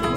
intitulé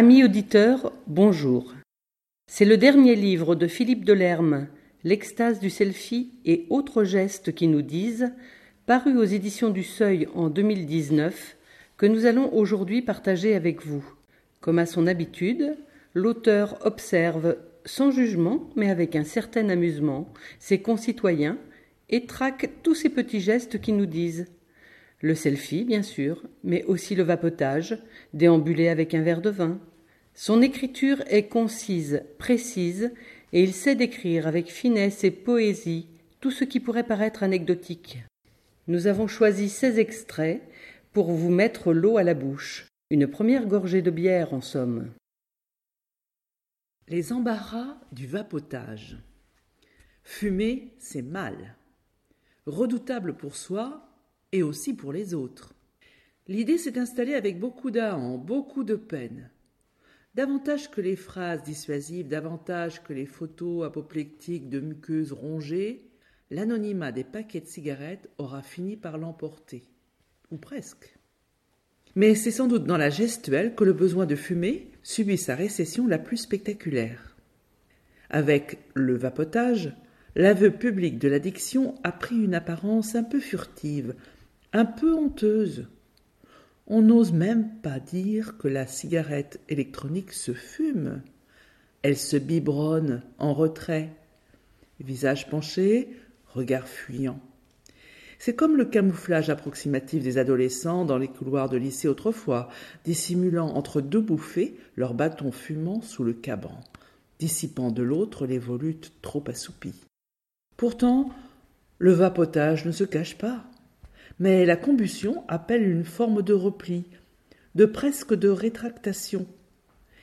Amis auditeurs, bonjour. C'est le dernier livre de Philippe Delerme, L'extase du selfie et autres gestes qui nous disent, paru aux éditions du Seuil en 2019, que nous allons aujourd'hui partager avec vous. Comme à son habitude, l'auteur observe, sans jugement, mais avec un certain amusement, ses concitoyens et traque tous ces petits gestes qui nous disent le selfie, bien sûr, mais aussi le vapotage, déambuler avec un verre de vin. Son écriture est concise, précise, et il sait décrire avec finesse et poésie tout ce qui pourrait paraître anecdotique. Nous avons choisi ces extraits pour vous mettre l'eau à la bouche, une première gorgée de bière en somme. Les embarras du vapotage. Fumer, c'est mal. Redoutable pour soi, et aussi pour les autres. L'idée s'est installée avec beaucoup d'ahant, beaucoup de peine. Davantage que les phrases dissuasives, davantage que les photos apoplectiques de muqueuses rongées, l'anonymat des paquets de cigarettes aura fini par l'emporter. Ou presque. Mais c'est sans doute dans la gestuelle que le besoin de fumer subit sa récession la plus spectaculaire. Avec le vapotage, l'aveu public de l'addiction a pris une apparence un peu furtive, un peu honteuse. On n'ose même pas dire que la cigarette électronique se fume. Elle se biberonne en retrait, visage penché, regard fuyant. C'est comme le camouflage approximatif des adolescents dans les couloirs de lycée autrefois, dissimulant entre deux bouffées leurs bâtons fumant sous le caban, dissipant de l'autre les volutes trop assoupies. Pourtant, le vapotage ne se cache pas mais la combustion appelle une forme de repli, de presque de rétractation.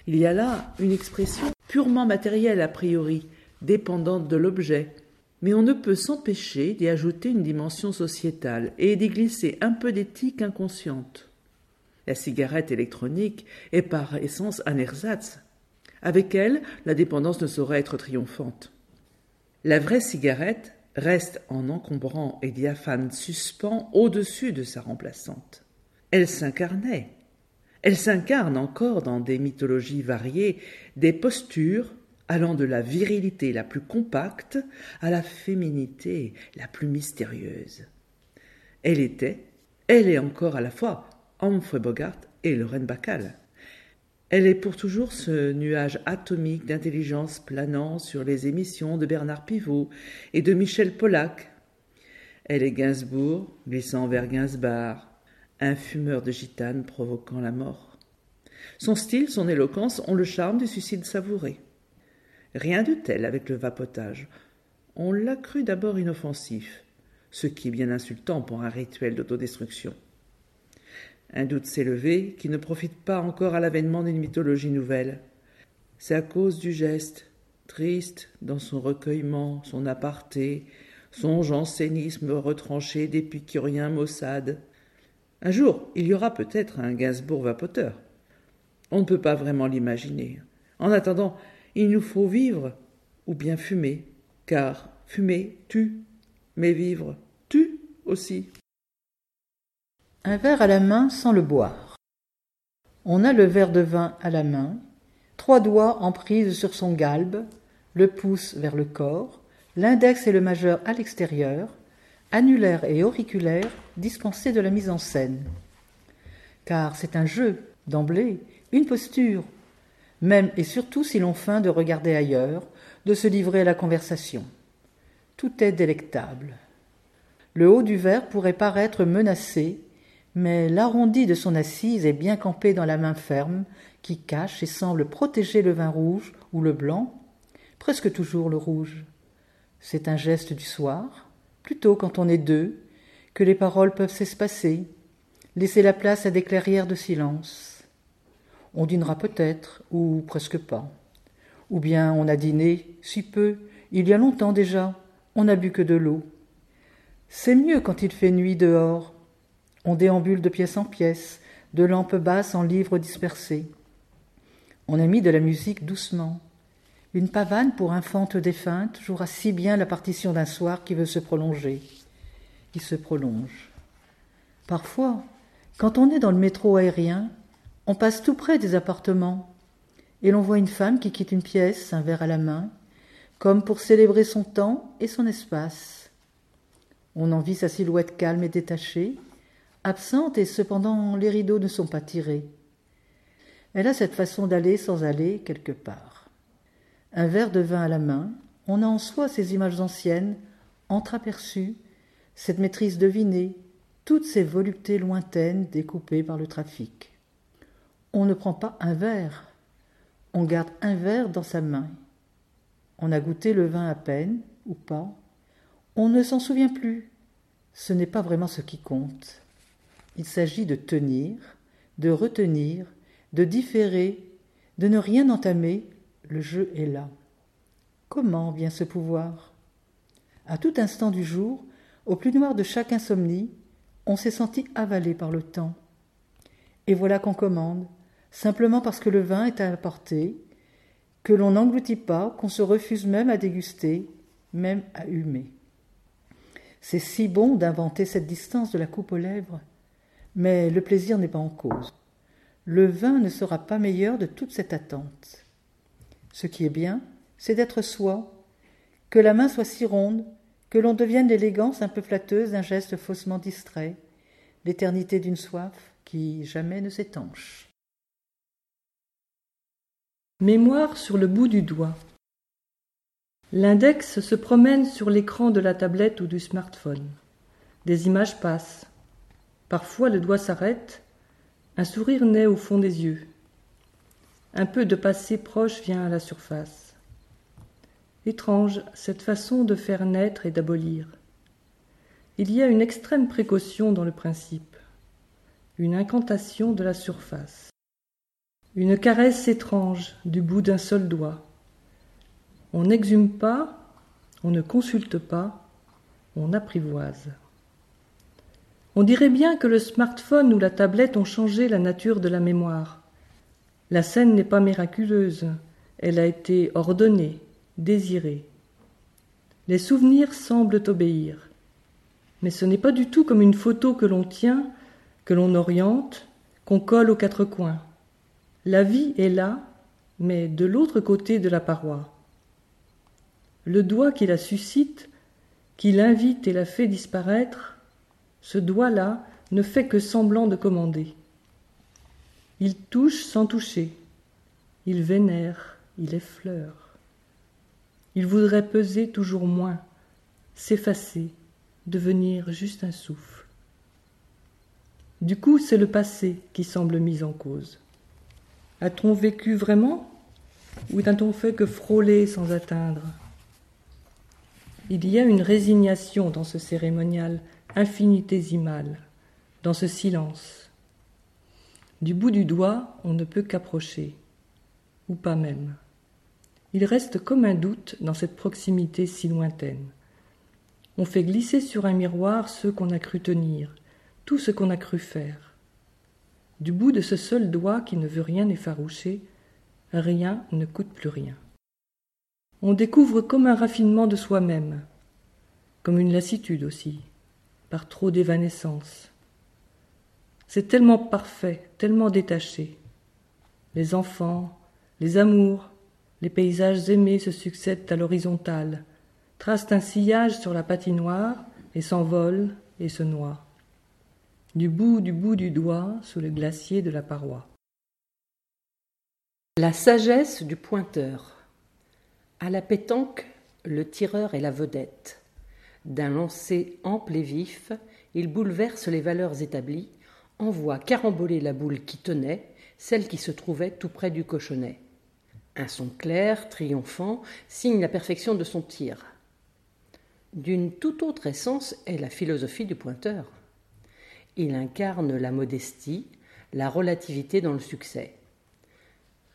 Il y a là une expression purement matérielle a priori, dépendante de l'objet, mais on ne peut s'empêcher d'y ajouter une dimension sociétale et d'y glisser un peu d'éthique inconsciente. La cigarette électronique est par essence un ersatz. Avec elle, la dépendance ne saurait être triomphante. La vraie cigarette reste en encombrant et diaphane suspens au-dessus de sa remplaçante. Elle s'incarnait. Elle s'incarne encore dans des mythologies variées, des postures allant de la virilité la plus compacte à la féminité la plus mystérieuse. Elle était, elle est encore à la fois Humphrey Bogart et Lorraine Bacall. Elle est pour toujours ce nuage atomique d'intelligence planant sur les émissions de Bernard Pivot et de Michel Pollack. Elle est Gainsbourg, glissant vers Gainsbar, un fumeur de gitane provoquant la mort. Son style, son éloquence ont le charme du suicide savouré. Rien de tel avec le vapotage. On l'a cru d'abord inoffensif, ce qui est bien insultant pour un rituel d'autodestruction. Un doute s'est levé qui ne profite pas encore à l'avènement d'une mythologie nouvelle. C'est à cause du geste, triste dans son recueillement, son aparté, son jansénisme retranché d'épicurien maussade. Un jour, il y aura peut-être un Gainsbourg vapoteur. On ne peut pas vraiment l'imaginer. En attendant, il nous faut vivre ou bien fumer, car fumer tue, mais vivre tue aussi. Un verre à la main sans le boire. On a le verre de vin à la main, trois doigts en prise sur son galbe, le pouce vers le corps, l'index et le majeur à l'extérieur, annulaire et auriculaire dispensés de la mise en scène. car c'est un jeu, d'emblée, une posture, même et surtout si l'on feint de regarder ailleurs, de se livrer à la conversation. Tout est délectable. Le haut du verre pourrait paraître menacé, mais l'arrondi de son assise est bien campé dans la main ferme qui cache et semble protéger le vin rouge ou le blanc, presque toujours le rouge. C'est un geste du soir, plutôt quand on est deux, que les paroles peuvent s'espacer, laisser la place à des clairières de silence. On dînera peut-être, ou presque pas. Ou bien on a dîné, si peu, il y a longtemps déjà, on n'a bu que de l'eau. C'est mieux quand il fait nuit dehors. On déambule de pièce en pièce, de lampes basses en livres dispersés. On a mis de la musique doucement. Une pavane pour infante défunte jouera si bien la partition d'un soir qui veut se prolonger, qui se prolonge. Parfois, quand on est dans le métro aérien, on passe tout près des appartements, et l'on voit une femme qui quitte une pièce, un verre à la main, comme pour célébrer son temps et son espace. On en vit sa silhouette calme et détachée, absente et cependant les rideaux ne sont pas tirés. Elle a cette façon d'aller sans aller quelque part. Un verre de vin à la main, on a en soi ces images anciennes, entreaperçues, cette maîtrise devinée, toutes ces voluptés lointaines découpées par le trafic. On ne prend pas un verre, on garde un verre dans sa main. On a goûté le vin à peine, ou pas. On ne s'en souvient plus. Ce n'est pas vraiment ce qui compte. Il s'agit de tenir, de retenir, de différer, de ne rien entamer. Le jeu est là. Comment vient ce pouvoir? À tout instant du jour, au plus noir de chaque insomnie, on s'est senti avalé par le temps. Et voilà qu'on commande, simplement parce que le vin est à la portée, que l'on n'engloutit pas, qu'on se refuse même à déguster, même à humer. C'est si bon d'inventer cette distance de la coupe aux lèvres, mais le plaisir n'est pas en cause. Le vin ne sera pas meilleur de toute cette attente. Ce qui est bien, c'est d'être soi, que la main soit si ronde, que l'on devienne l'élégance un peu flatteuse d'un geste faussement distrait, l'éternité d'une soif qui jamais ne s'étanche. Mémoire sur le bout du doigt. L'index se promène sur l'écran de la tablette ou du smartphone. Des images passent. Parfois le doigt s'arrête, un sourire naît au fond des yeux. Un peu de passé proche vient à la surface. Étrange cette façon de faire naître et d'abolir. Il y a une extrême précaution dans le principe, une incantation de la surface. Une caresse étrange du bout d'un seul doigt. On n'exhume pas, on ne consulte pas, on apprivoise. On dirait bien que le smartphone ou la tablette ont changé la nature de la mémoire. La scène n'est pas miraculeuse, elle a été ordonnée, désirée. Les souvenirs semblent obéir. Mais ce n'est pas du tout comme une photo que l'on tient, que l'on oriente, qu'on colle aux quatre coins. La vie est là, mais de l'autre côté de la paroi. Le doigt qui la suscite, qui l'invite et la fait disparaître, ce doigt-là ne fait que semblant de commander. Il touche sans toucher, il vénère, il effleure. Il voudrait peser toujours moins, s'effacer, devenir juste un souffle. Du coup, c'est le passé qui semble mis en cause. A-t-on vécu vraiment ou n'a-t-on fait que frôler sans atteindre? Il y a une résignation dans ce cérémonial infinitésimal, dans ce silence. Du bout du doigt, on ne peut qu'approcher, ou pas même. Il reste comme un doute dans cette proximité si lointaine. On fait glisser sur un miroir ce qu'on a cru tenir, tout ce qu'on a cru faire. Du bout de ce seul doigt qui ne veut rien effaroucher, rien ne coûte plus rien. On découvre comme un raffinement de soi-même, comme une lassitude aussi, par trop d'évanescence. C'est tellement parfait, tellement détaché. Les enfants, les amours, les paysages aimés se succèdent à l'horizontale, tracent un sillage sur la patinoire et s'envolent et se noient. du bout du bout du doigt sous le glacier de la paroi. La sagesse du pointeur. À la pétanque, le tireur est la vedette. D'un lancer ample et vif, il bouleverse les valeurs établies, envoie caramboler la boule qui tenait, celle qui se trouvait tout près du cochonnet. Un son clair, triomphant, signe la perfection de son tir. D'une toute autre essence est la philosophie du pointeur. Il incarne la modestie, la relativité dans le succès.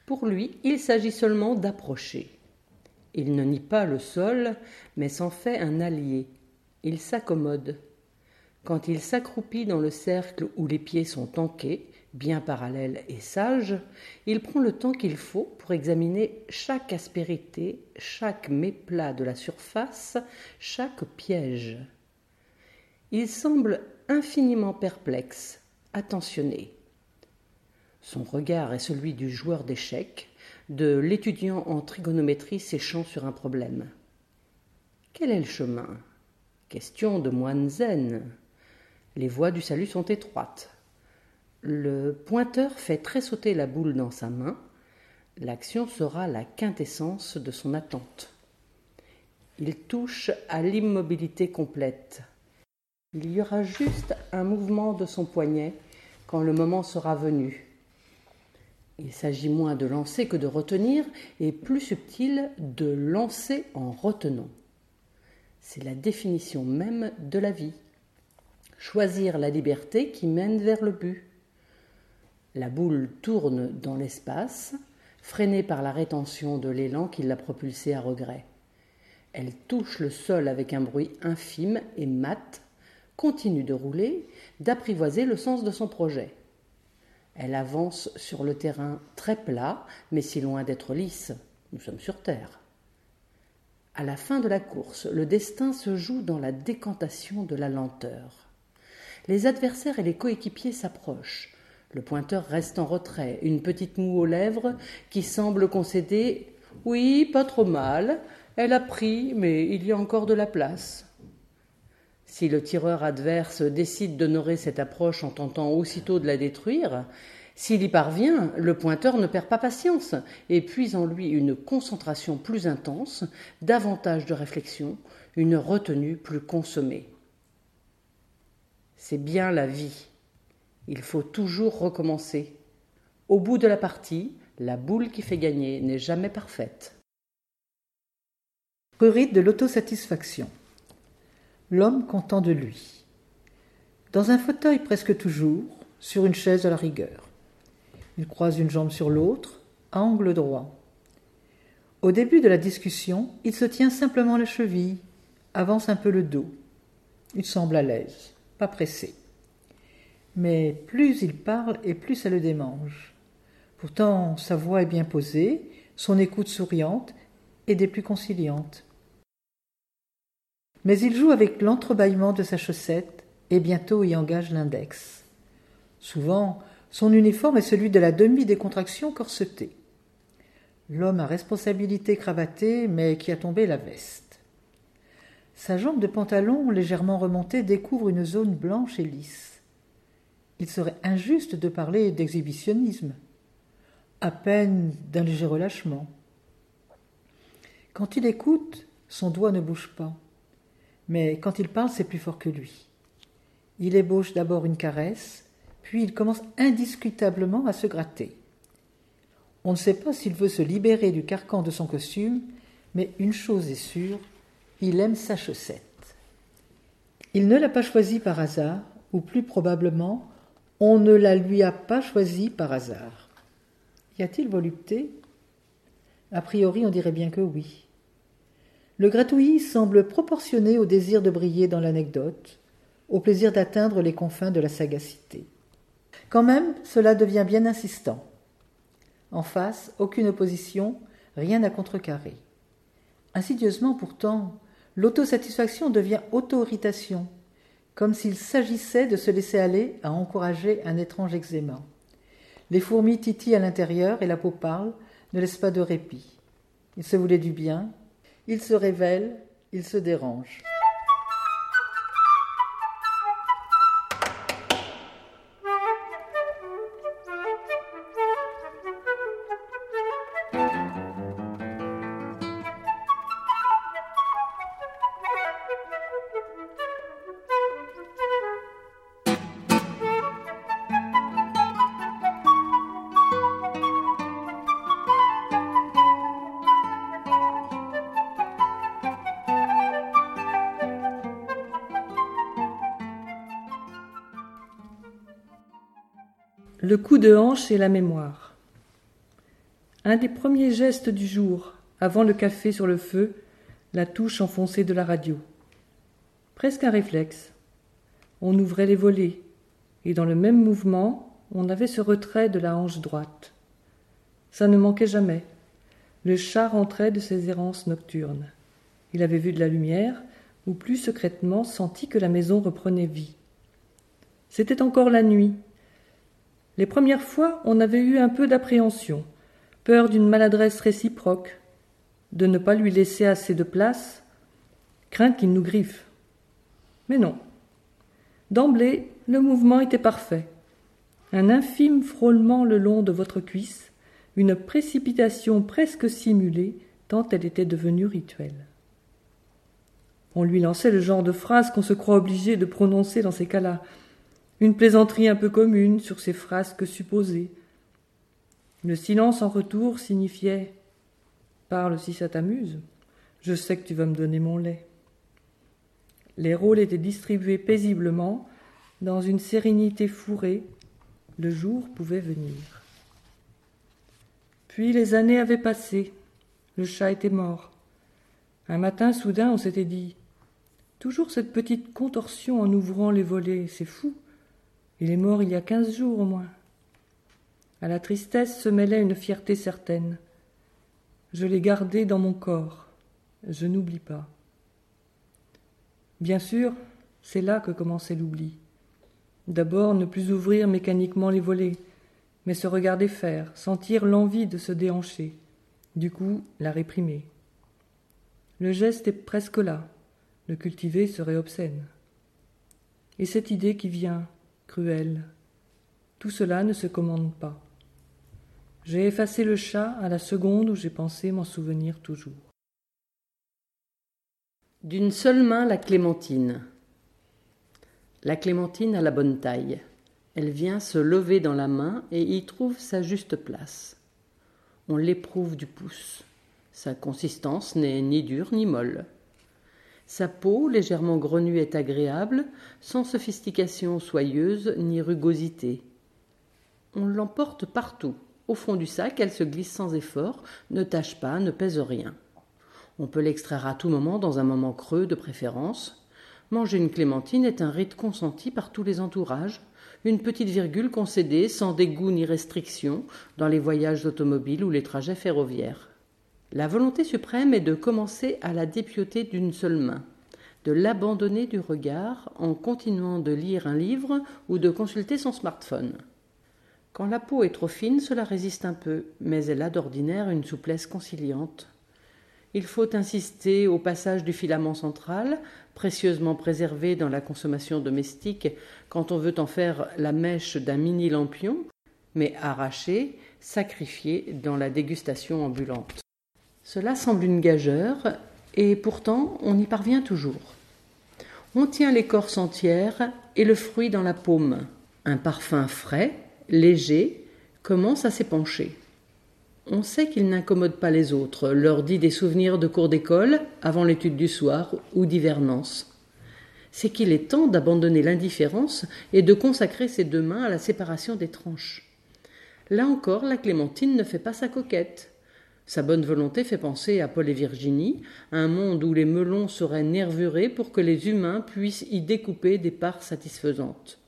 Pour lui, il s'agit seulement d'approcher. Il ne nie pas le sol, mais s'en fait un allié. Il s'accommode. Quand il s'accroupit dans le cercle où les pieds sont tanqués, bien parallèles et sages, il prend le temps qu'il faut pour examiner chaque aspérité, chaque méplat de la surface, chaque piège. Il semble infiniment perplexe, attentionné. Son regard est celui du joueur d'échecs, de l'étudiant en trigonométrie séchant sur un problème. Quel est le chemin? Question de moine zen. Les voies du salut sont étroites. Le pointeur fait tressauter la boule dans sa main. L'action sera la quintessence de son attente. Il touche à l'immobilité complète. Il y aura juste un mouvement de son poignet quand le moment sera venu. Il s'agit moins de lancer que de retenir, et plus subtil, de lancer en retenant. C'est la définition même de la vie. Choisir la liberté qui mène vers le but. La boule tourne dans l'espace, freinée par la rétention de l'élan qui l'a propulsée à regret. Elle touche le sol avec un bruit infime et mat, continue de rouler, d'apprivoiser le sens de son projet. Elle avance sur le terrain très plat, mais si loin d'être lisse. Nous sommes sur Terre. À la fin de la course, le destin se joue dans la décantation de la lenteur. Les adversaires et les coéquipiers s'approchent. Le pointeur reste en retrait, une petite moue aux lèvres qui semble concéder Oui, pas trop mal. Elle a pris, mais il y a encore de la place. Si le tireur adverse décide d'honorer cette approche en tentant aussitôt de la détruire, s'il y parvient, le pointeur ne perd pas patience et puise en lui une concentration plus intense, davantage de réflexion, une retenue plus consommée. C'est bien la vie. Il faut toujours recommencer. Au bout de la partie, la boule qui fait gagner n'est jamais parfaite. Rurite de l'autosatisfaction. L'homme content de lui. Dans un fauteuil presque toujours, sur une chaise à la rigueur. Il croise une jambe sur l'autre, à angle droit. Au début de la discussion, il se tient simplement la cheville, avance un peu le dos. Il semble à l'aise, pas pressé. Mais plus il parle et plus ça le démange. Pourtant, sa voix est bien posée, son écoute souriante et des plus conciliantes. Mais il joue avec l'entrebâillement de sa chaussette et bientôt y engage l'index. Souvent, son uniforme est celui de la demi-décontraction corsetée. L'homme à responsabilité cravatée, mais qui a tombé la veste. Sa jambe de pantalon légèrement remontée découvre une zone blanche et lisse il serait injuste de parler d'exhibitionnisme, à peine d'un léger relâchement. Quand il écoute, son doigt ne bouge pas, mais quand il parle, c'est plus fort que lui. Il ébauche d'abord une caresse, puis il commence indiscutablement à se gratter. On ne sait pas s'il veut se libérer du carcan de son costume, mais une chose est sûre, il aime sa chaussette. Il ne l'a pas choisie par hasard, ou plus probablement on ne la lui a pas choisie par hasard. Y a-t-il volupté? A priori, on dirait bien que oui. Le gratouillis semble proportionné au désir de briller dans l'anecdote, au plaisir d'atteindre les confins de la sagacité. Quand même, cela devient bien insistant. En face, aucune opposition, rien à contrecarrer. Insidieusement pourtant, l'autosatisfaction devient auto-irritation, comme s'il s'agissait de se laisser aller à encourager un étrange eczéma. Les fourmis titillent à l'intérieur et la peau parle, ne laisse pas de répit. Il se voulait du bien, il se révèle, il se dérange. Le coup de hanche et la mémoire. Un des premiers gestes du jour, avant le café sur le feu, la touche enfoncée de la radio. Presque un réflexe. On ouvrait les volets, et dans le même mouvement, on avait ce retrait de la hanche droite. Ça ne manquait jamais. Le chat rentrait de ses errances nocturnes. Il avait vu de la lumière, ou plus secrètement senti que la maison reprenait vie. C'était encore la nuit. Les premières fois, on avait eu un peu d'appréhension, peur d'une maladresse réciproque, de ne pas lui laisser assez de place, crainte qu'il nous griffe. Mais non. D'emblée, le mouvement était parfait. Un infime frôlement le long de votre cuisse, une précipitation presque simulée, tant elle était devenue rituelle. On lui lançait le genre de phrases qu'on se croit obligé de prononcer dans ces cas-là, une plaisanterie un peu commune sur ces frasques supposées. Le silence en retour signifiait Parle si ça t'amuse, je sais que tu vas me donner mon lait. Les rôles étaient distribués paisiblement, dans une sérénité fourrée, le jour pouvait venir. Puis les années avaient passé, le chat était mort. Un matin soudain on s'était dit Toujours cette petite contorsion en ouvrant les volets, c'est fou. Il est mort il y a quinze jours au moins. À la tristesse se mêlait une fierté certaine. Je l'ai gardé dans mon corps. Je n'oublie pas. Bien sûr, c'est là que commençait l'oubli. D'abord, ne plus ouvrir mécaniquement les volets, mais se regarder faire, sentir l'envie de se déhancher. Du coup, la réprimer. Le geste est presque là, le cultiver serait obscène. Et cette idée qui vient, cruelle, tout cela ne se commande pas. J'ai effacé le chat à la seconde où j'ai pensé m'en souvenir toujours. D'une seule main la clémentine. La clémentine a la bonne taille. Elle vient se lever dans la main et y trouve sa juste place. On l'éprouve du pouce. Sa consistance n'est ni dure ni molle. Sa peau, légèrement grenue, est agréable, sans sophistication soyeuse ni rugosité. On l'emporte partout. Au fond du sac, elle se glisse sans effort, ne tâche pas, ne pèse rien. On peut l'extraire à tout moment, dans un moment creux de préférence. Manger une clémentine est un rite consenti par tous les entourages, une petite virgule concédée sans dégoût ni restriction dans les voyages automobiles ou les trajets ferroviaires. La volonté suprême est de commencer à la dépioter d'une seule main, de l'abandonner du regard en continuant de lire un livre ou de consulter son smartphone. Quand la peau est trop fine, cela résiste un peu, mais elle a d'ordinaire une souplesse conciliante. Il faut insister au passage du filament central, précieusement préservé dans la consommation domestique quand on veut en faire la mèche d'un mini lampion, mais arraché, sacrifié dans la dégustation ambulante. Cela semble une gageure, et pourtant on y parvient toujours. On tient l'écorce entière et le fruit dans la paume. Un parfum frais, léger, commence à s'épancher. On sait qu'il n'incommode pas les autres, leur dit des souvenirs de cours d'école avant l'étude du soir ou d'hivernance. C'est qu'il est temps d'abandonner l'indifférence et de consacrer ses deux mains à la séparation des tranches. Là encore, la clémentine ne fait pas sa coquette. Sa bonne volonté fait penser à Paul et Virginie, un monde où les melons seraient nervurés pour que les humains puissent y découper des parts satisfaisantes.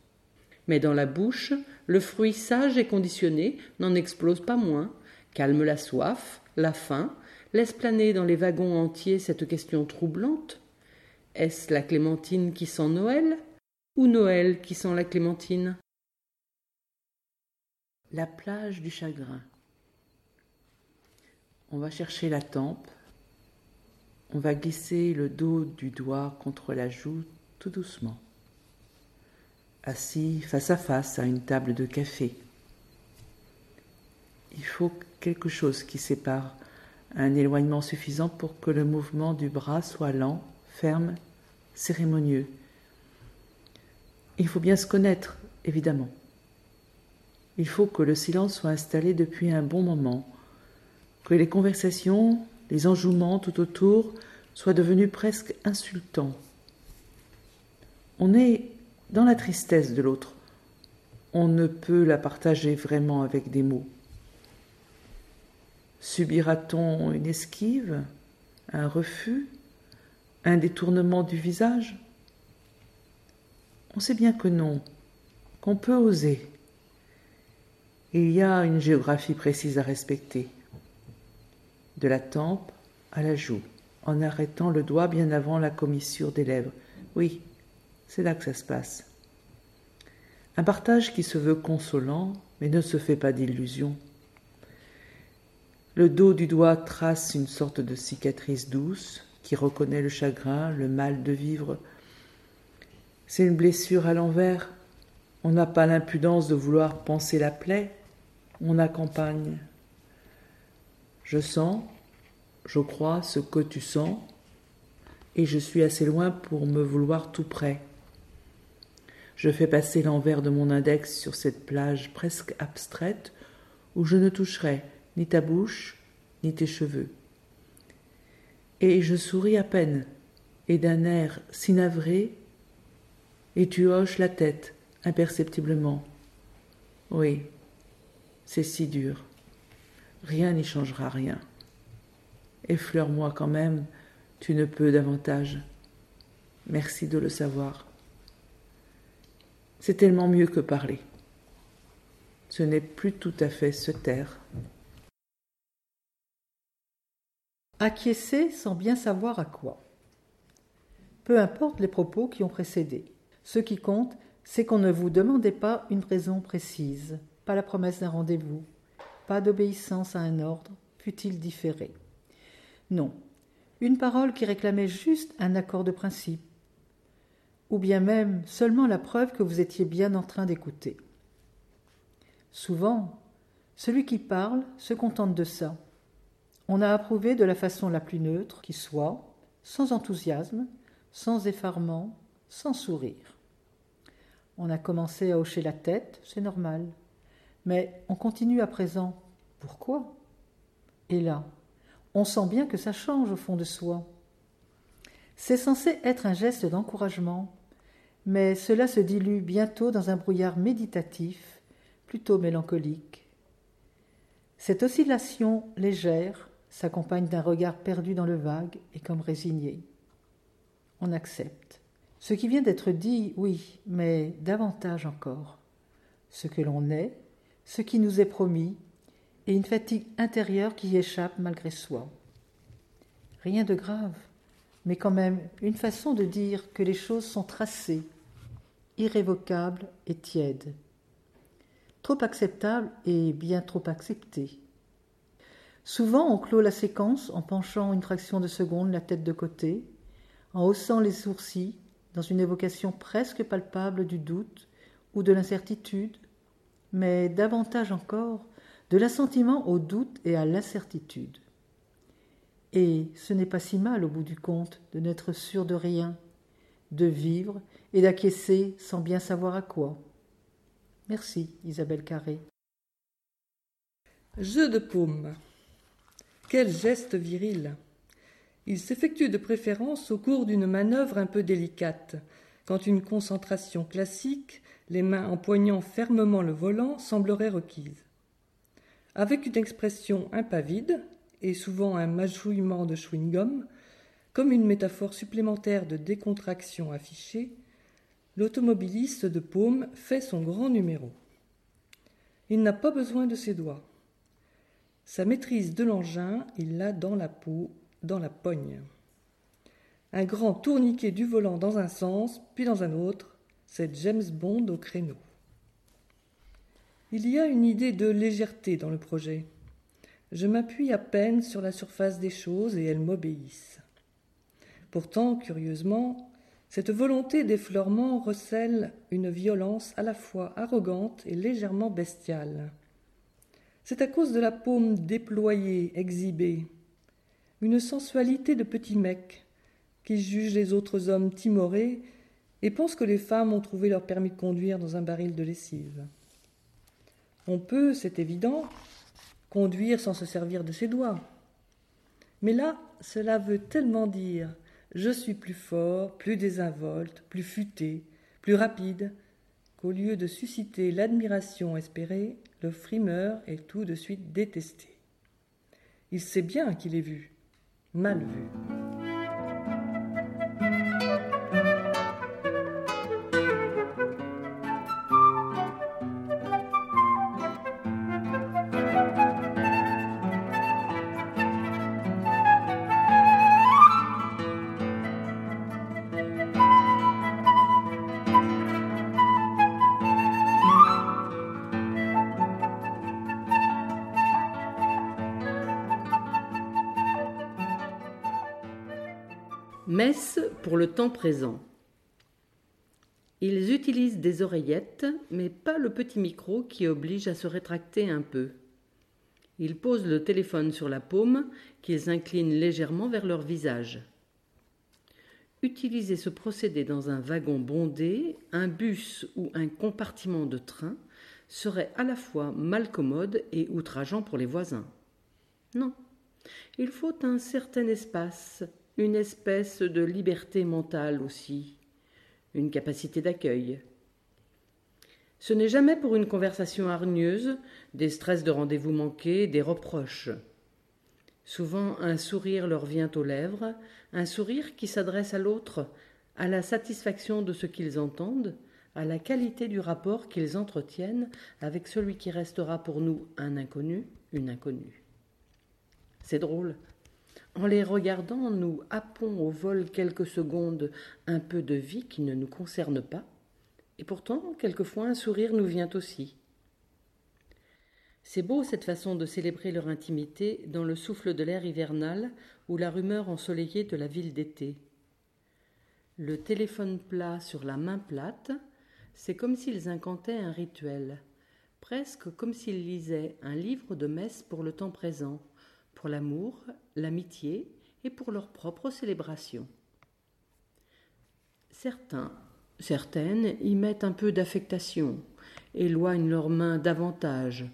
Mais dans la bouche, le fruit sage et conditionné n'en explose pas moins, calme la soif, la faim, laisse planer dans les wagons entiers cette question troublante. Est-ce la clémentine qui sent Noël ou Noël qui sent la clémentine? La plage du chagrin. On va chercher la tempe. On va glisser le dos du doigt contre la joue tout doucement. Assis face à face à une table de café. Il faut quelque chose qui sépare un éloignement suffisant pour que le mouvement du bras soit lent, ferme, cérémonieux. Il faut bien se connaître, évidemment. Il faut que le silence soit installé depuis un bon moment, que les conversations, les enjouements tout autour soient devenus presque insultants. On est dans la tristesse de l'autre. on ne peut la partager vraiment avec des mots. Subira-t-on une esquive, un refus, un détournement du visage? On sait bien que non, qu'on peut oser. Il y a une géographie précise à respecter, de la tempe à la joue, en arrêtant le doigt bien avant la commissure des lèvres. Oui, c'est là que ça se passe. Un partage qui se veut consolant, mais ne se fait pas d'illusions. Le dos du doigt trace une sorte de cicatrice douce qui reconnaît le chagrin, le mal de vivre. C'est une blessure à l'envers. On n'a pas l'impudence de vouloir penser la plaie, on accompagne. Je sens, je crois ce que tu sens, et je suis assez loin pour me vouloir tout près. Je fais passer l'envers de mon index sur cette plage presque abstraite où je ne toucherai ni ta bouche ni tes cheveux. Et je souris à peine, et d'un air si navré, et tu hoches la tête imperceptiblement. Oui, c'est si dur. Rien n'y changera rien. Effleure-moi quand même, tu ne peux davantage. Merci de le savoir. C'est tellement mieux que parler. Ce n'est plus tout à fait se taire. Acquiescer sans bien savoir à quoi. Peu importe les propos qui ont précédé. Ce qui compte, c'est qu'on ne vous demandait pas une raison précise, pas la promesse d'un rendez-vous, d'obéissance à un ordre, fût-il différé. Non, une parole qui réclamait juste un accord de principe, ou bien même seulement la preuve que vous étiez bien en train d'écouter. Souvent, celui qui parle se contente de ça. On a approuvé de la façon la plus neutre qui soit, sans enthousiasme, sans effarement, sans sourire. On a commencé à hocher la tête, c'est normal. Mais on continue à présent. Pourquoi? Et là, on sent bien que ça change au fond de soi. C'est censé être un geste d'encouragement, mais cela se dilue bientôt dans un brouillard méditatif, plutôt mélancolique. Cette oscillation légère s'accompagne d'un regard perdu dans le vague et comme résigné. On accepte. Ce qui vient d'être dit, oui, mais davantage encore. Ce que l'on est, ce qui nous est promis, et une fatigue intérieure qui échappe malgré soi. Rien de grave, mais quand même une façon de dire que les choses sont tracées, irrévocables et tièdes, trop acceptables et bien trop acceptées. Souvent on clôt la séquence en penchant une fraction de seconde la tête de côté, en haussant les sourcils dans une évocation presque palpable du doute ou de l'incertitude, mais davantage encore de l'assentiment au doute et à l'incertitude. Et ce n'est pas si mal au bout du compte de n'être sûr de rien, de vivre et d'acquiescer sans bien savoir à quoi. Merci, Isabelle Carré. Jeu de paume. Quel geste viril. Il s'effectue de préférence au cours d'une manœuvre un peu délicate, quand une concentration classique, les mains empoignant fermement le volant, semblerait requise. Avec une expression impavide, et souvent un majouillement de chewing-gum, comme une métaphore supplémentaire de décontraction affichée, l'automobiliste de paume fait son grand numéro. Il n'a pas besoin de ses doigts. Sa maîtrise de l'engin, il l'a dans la peau, dans la pogne. Un grand tourniquet du volant dans un sens, puis dans un autre, c'est James Bond au créneau. Il y a une idée de légèreté dans le projet. Je m'appuie à peine sur la surface des choses et elles m'obéissent. Pourtant, curieusement, cette volonté d'effleurement recèle une violence à la fois arrogante et légèrement bestiale. C'est à cause de la paume déployée, exhibée, une sensualité de petit mec qui juge les autres hommes timorés et pense que les femmes ont trouvé leur permis de conduire dans un baril de lessive. On peut, c'est évident, conduire sans se servir de ses doigts. Mais là, cela veut tellement dire je suis plus fort, plus désinvolte, plus futé, plus rapide, qu'au lieu de susciter l'admiration espérée, le frimeur est tout de suite détesté. Il sait bien qu'il est vu, mal vu. Pour le temps présent. Ils utilisent des oreillettes, mais pas le petit micro qui oblige à se rétracter un peu. Ils posent le téléphone sur la paume, qu'ils inclinent légèrement vers leur visage. Utiliser ce procédé dans un wagon bondé, un bus ou un compartiment de train serait à la fois malcommode et outrageant pour les voisins. Non, il faut un certain espace, une espèce de liberté mentale aussi, une capacité d'accueil. Ce n'est jamais pour une conversation hargneuse, des stress de rendez-vous manqués, des reproches. Souvent un sourire leur vient aux lèvres, un sourire qui s'adresse à l'autre, à la satisfaction de ce qu'ils entendent, à la qualité du rapport qu'ils entretiennent avec celui qui restera pour nous un inconnu, une inconnue. C'est drôle, en les regardant, nous happons au vol quelques secondes un peu de vie qui ne nous concerne pas, et pourtant, quelquefois, un sourire nous vient aussi. C'est beau cette façon de célébrer leur intimité dans le souffle de l'air hivernal ou la rumeur ensoleillée de la ville d'été. Le téléphone plat sur la main plate, c'est comme s'ils incantaient un rituel, presque comme s'ils lisaient un livre de messe pour le temps présent, pour l'amour, l'amitié et pour leur propre célébration. Certains, certaines y mettent un peu d'affectation, éloignent leurs mains davantage,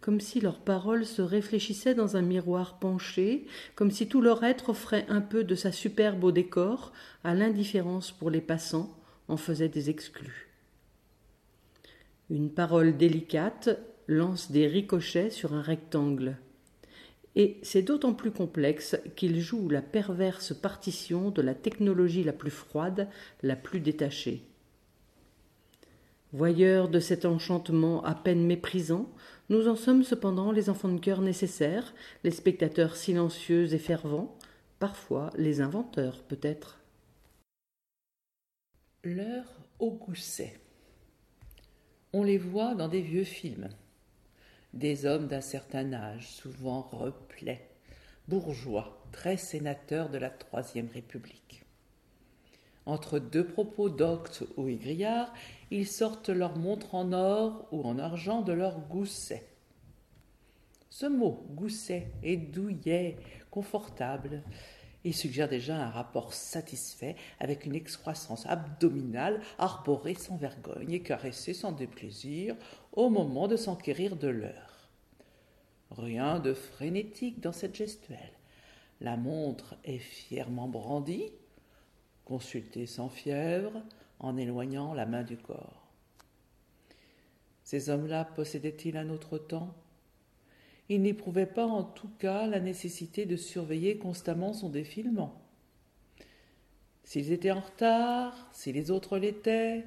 comme si leurs paroles se réfléchissaient dans un miroir penché, comme si tout leur être offrait un peu de sa superbe au décor, à l'indifférence pour les passants, en faisait des exclus. Une parole délicate lance des ricochets sur un rectangle et c'est d'autant plus complexe qu'il joue la perverse partition de la technologie la plus froide, la plus détachée. Voyeurs de cet enchantement à peine méprisant, nous en sommes cependant les enfants de cœur nécessaires, les spectateurs silencieux et fervents, parfois les inventeurs peut-être. L'heure au gousset. On les voit dans des vieux films des hommes d'un certain âge, souvent replets, bourgeois, très sénateurs de la Troisième République. Entre deux propos doctes ou aigrillards, ils sortent leur montre en or ou en argent de leur gousset. Ce mot gousset est douillet, confortable, et suggère déjà un rapport satisfait avec une excroissance abdominale arborée sans vergogne et caressée sans déplaisir au moment de s'enquérir de l'heure. Rien de frénétique dans cette gestuelle. La montre est fièrement brandie, consultée sans fièvre, en éloignant la main du corps. Ces hommes-là possédaient-ils un autre temps? Il n'éprouvait pas en tout cas la nécessité de surveiller constamment son défilement. S'ils étaient en retard, si les autres l'étaient,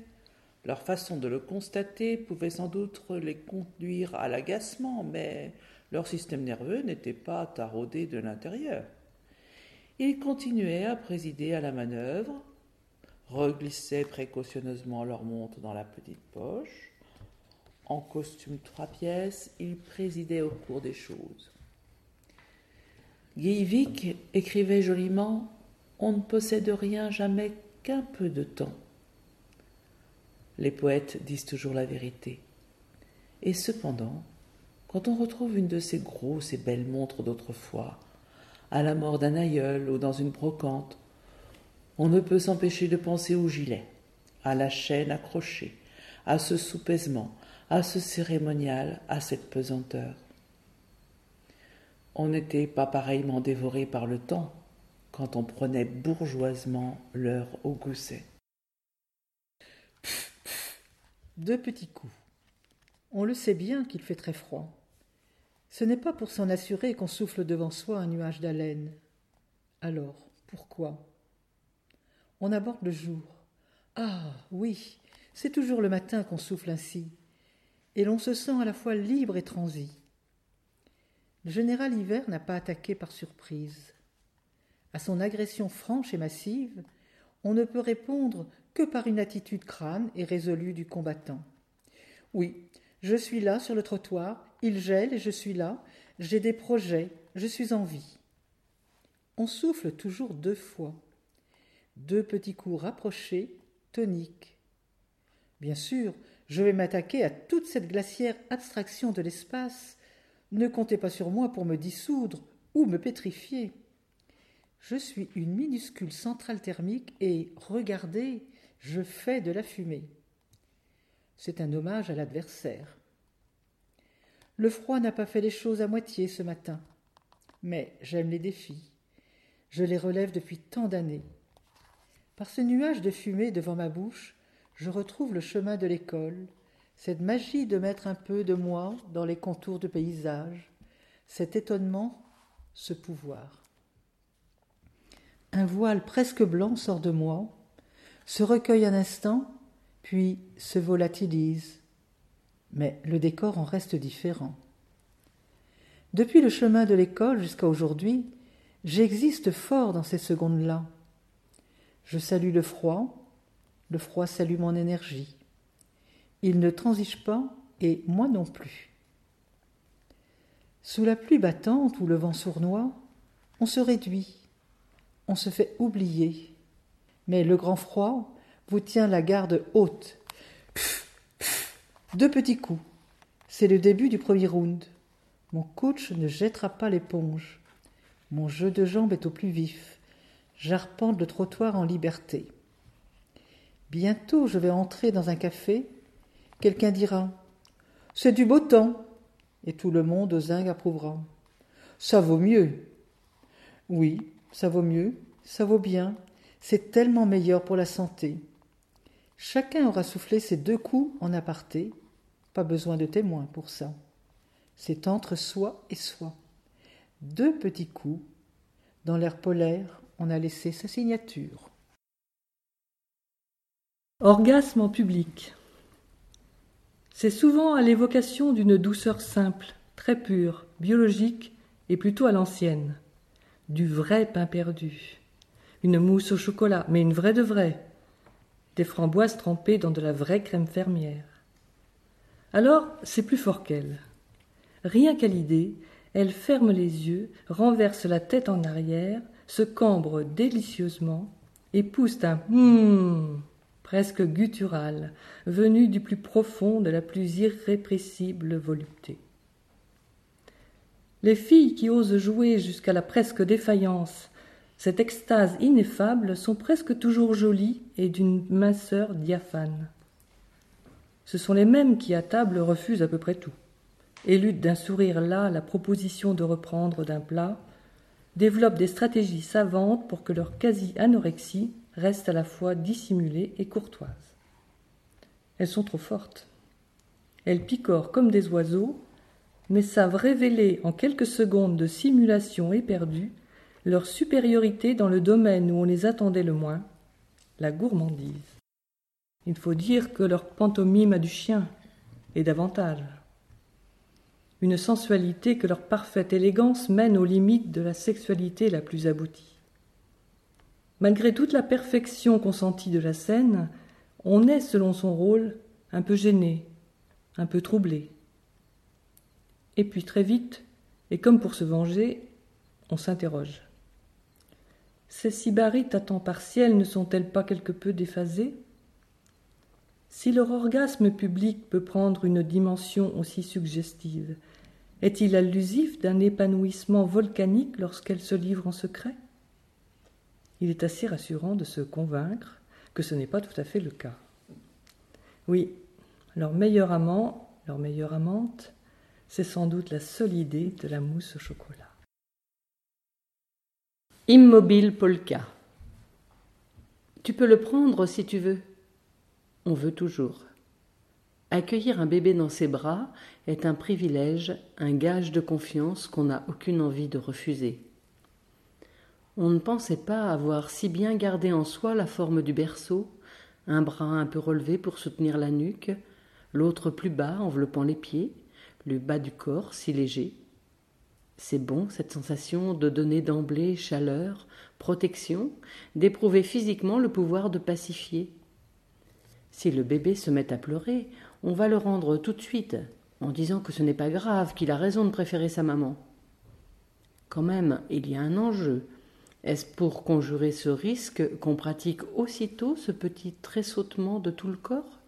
leur façon de le constater pouvait sans doute les conduire à l'agacement, mais leur système nerveux n'était pas taraudé de l'intérieur. Ils continuaient à présider à la manœuvre, reglissaient précautionneusement leur montre dans la petite poche, en costume trois pièces, il présidait au cours des choses. Guy écrivait joliment On ne possède rien jamais qu'un peu de temps. Les poètes disent toujours la vérité. Et cependant, quand on retrouve une de ces grosses et belles montres d'autrefois, à la mort d'un aïeul ou dans une brocante, on ne peut s'empêcher de penser au gilet, à la chaîne accrochée, à ce soupaisement, à ce cérémonial, à cette pesanteur. On n'était pas pareillement dévoré par le temps quand on prenait bourgeoisement l'heure au gousset. Deux petits coups. On le sait bien qu'il fait très froid. Ce n'est pas pour s'en assurer qu'on souffle devant soi un nuage d'haleine. Alors, pourquoi? On aborde le jour. Ah oui, c'est toujours le matin qu'on souffle ainsi, et l'on se sent à la fois libre et transi. Le général Hiver n'a pas attaqué par surprise. À son agression franche et massive, on ne peut répondre que par une attitude crâne et résolue du combattant. Oui, je suis là sur le trottoir, il gèle et je suis là, j'ai des projets, je suis en vie. On souffle toujours deux fois. Deux petits coups rapprochés, toniques. Bien sûr, je vais m'attaquer à toute cette glaciaire abstraction de l'espace. Ne comptez pas sur moi pour me dissoudre ou me pétrifier. Je suis une minuscule centrale thermique et, regardez, je fais de la fumée. C'est un hommage à l'adversaire. Le froid n'a pas fait les choses à moitié ce matin. Mais j'aime les défis. Je les relève depuis tant d'années. Par ce nuage de fumée devant ma bouche, je retrouve le chemin de l'école, cette magie de mettre un peu de moi dans les contours de paysage, cet étonnement, ce pouvoir. Un voile presque blanc sort de moi, se recueille un instant, puis se volatilise. Mais le décor en reste différent. Depuis le chemin de l'école jusqu'à aujourd'hui, j'existe fort dans ces secondes-là. Je salue le froid, le froid salue mon énergie. Il ne transige pas, et moi non plus. Sous la pluie battante ou le vent sournois, on se réduit, on se fait oublier. Mais le grand froid vous tient la garde haute. Deux petits coups. C'est le début du premier round. Mon coach ne jettera pas l'éponge. Mon jeu de jambes est au plus vif. J'arpente le trottoir en liberté. Bientôt je vais entrer dans un café. Quelqu'un dira C'est du beau temps. Et tout le monde aux zinc approuvera. Ça vaut mieux. Oui, ça vaut mieux, ça vaut bien. C'est tellement meilleur pour la santé. Chacun aura soufflé ses deux coups en aparté. Pas besoin de témoins pour ça. C'est entre soi et soi. Deux petits coups. Dans l'air polaire, on a laissé sa signature. Orgasme en public. C'est souvent à l'évocation d'une douceur simple, très pure, biologique et plutôt à l'ancienne. Du vrai pain perdu. Une mousse au chocolat, mais une vraie de vraie. Des framboises trempées dans de la vraie crème fermière. Alors, c'est plus fort qu'elle. Rien qu'à l'idée, elle ferme les yeux, renverse la tête en arrière, se cambre délicieusement et pousse un hum presque guttural, venu du plus profond de la plus irrépressible volupté. Les filles qui osent jouer jusqu'à la presque défaillance cette extase ineffable sont presque toujours jolies et d'une minceur diaphane. Ce sont les mêmes qui à table refusent à peu près tout, éludent d'un sourire là la proposition de reprendre d'un plat, développent des stratégies savantes pour que leur quasi-anorexie reste à la fois dissimulée et courtoise. Elles sont trop fortes. Elles picorent comme des oiseaux, mais savent révéler en quelques secondes de simulation éperdue leur supériorité dans le domaine où on les attendait le moins, la gourmandise. Il faut dire que leur pantomime a du chien, et davantage. Une sensualité que leur parfaite élégance mène aux limites de la sexualité la plus aboutie. Malgré toute la perfection consentie de la scène, on est, selon son rôle, un peu gêné, un peu troublé. Et puis très vite, et comme pour se venger, on s'interroge. Ces sybarites à temps partiel ne sont-elles pas quelque peu déphasées? Si leur orgasme public peut prendre une dimension aussi suggestive, est-il allusif d'un épanouissement volcanique lorsqu'elles se livrent en secret? Il est assez rassurant de se convaincre que ce n'est pas tout à fait le cas. Oui, leur meilleur amant, leur meilleure amante, c'est sans doute la seule idée de la mousse au chocolat. Immobile polka. Tu peux le prendre si tu veux. On veut toujours. Accueillir un bébé dans ses bras est un privilège, un gage de confiance qu'on n'a aucune envie de refuser. On ne pensait pas avoir si bien gardé en soi la forme du berceau, un bras un peu relevé pour soutenir la nuque, l'autre plus bas enveloppant les pieds, le bas du corps si léger. C'est bon cette sensation de donner d'emblée chaleur, protection, d'éprouver physiquement le pouvoir de pacifier. Si le bébé se met à pleurer, on va le rendre tout de suite, en disant que ce n'est pas grave, qu'il a raison de préférer sa maman. Quand même, il y a un enjeu. Est-ce pour conjurer ce risque qu'on pratique aussitôt ce petit tressautement de tout le corps?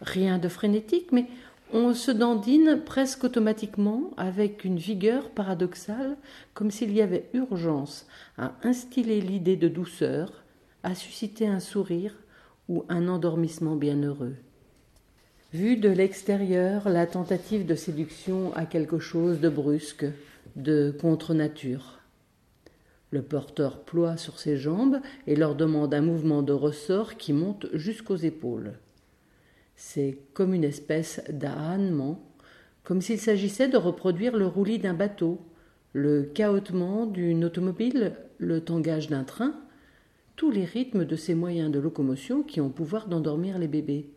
Rien de frénétique, mais on se dandine presque automatiquement avec une vigueur paradoxale, comme s'il y avait urgence à instiller l'idée de douceur, à susciter un sourire ou un endormissement bienheureux. Vue de l'extérieur, la tentative de séduction a quelque chose de brusque, de contre-nature. Le porteur ploie sur ses jambes et leur demande un mouvement de ressort qui monte jusqu'aux épaules. C'est comme une espèce d'ahânement, comme s'il s'agissait de reproduire le roulis d'un bateau, le cahotement d'une automobile, le tangage d'un train, tous les rythmes de ces moyens de locomotion qui ont pouvoir d'endormir les bébés.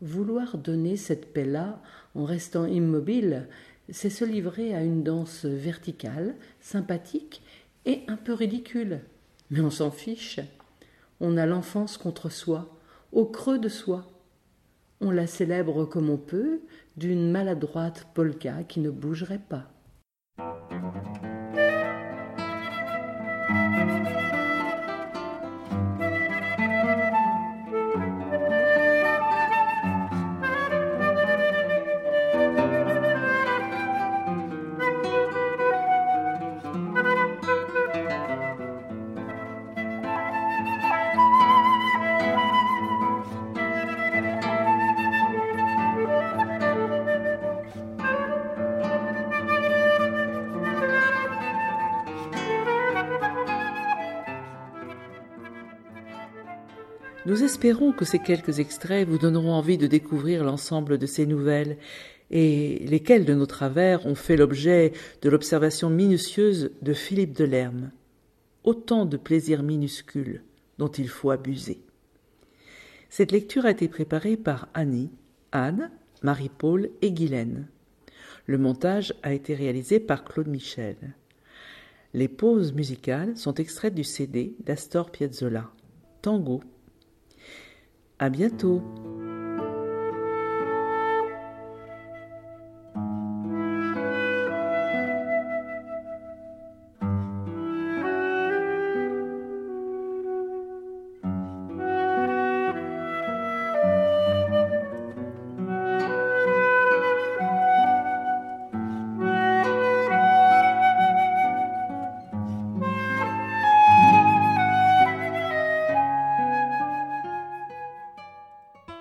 Vouloir donner cette paix-là en restant immobile, c'est se livrer à une danse verticale, sympathique et un peu ridicule. Mais on s'en fiche. On a l'enfance contre soi, au creux de soi. On la célèbre comme on peut, d'une maladroite polka qui ne bougerait pas. Espérons que ces quelques extraits vous donneront envie de découvrir l'ensemble de ces nouvelles et lesquelles de nos travers ont fait l'objet de l'observation minutieuse de Philippe Delerme. Autant de plaisirs minuscules dont il faut abuser. Cette lecture a été préparée par Annie, Anne, Marie-Paul et Guylaine. Le montage a été réalisé par Claude Michel. Les pauses musicales sont extraites du CD d'Astor Piazzolla, Tango à bientôt.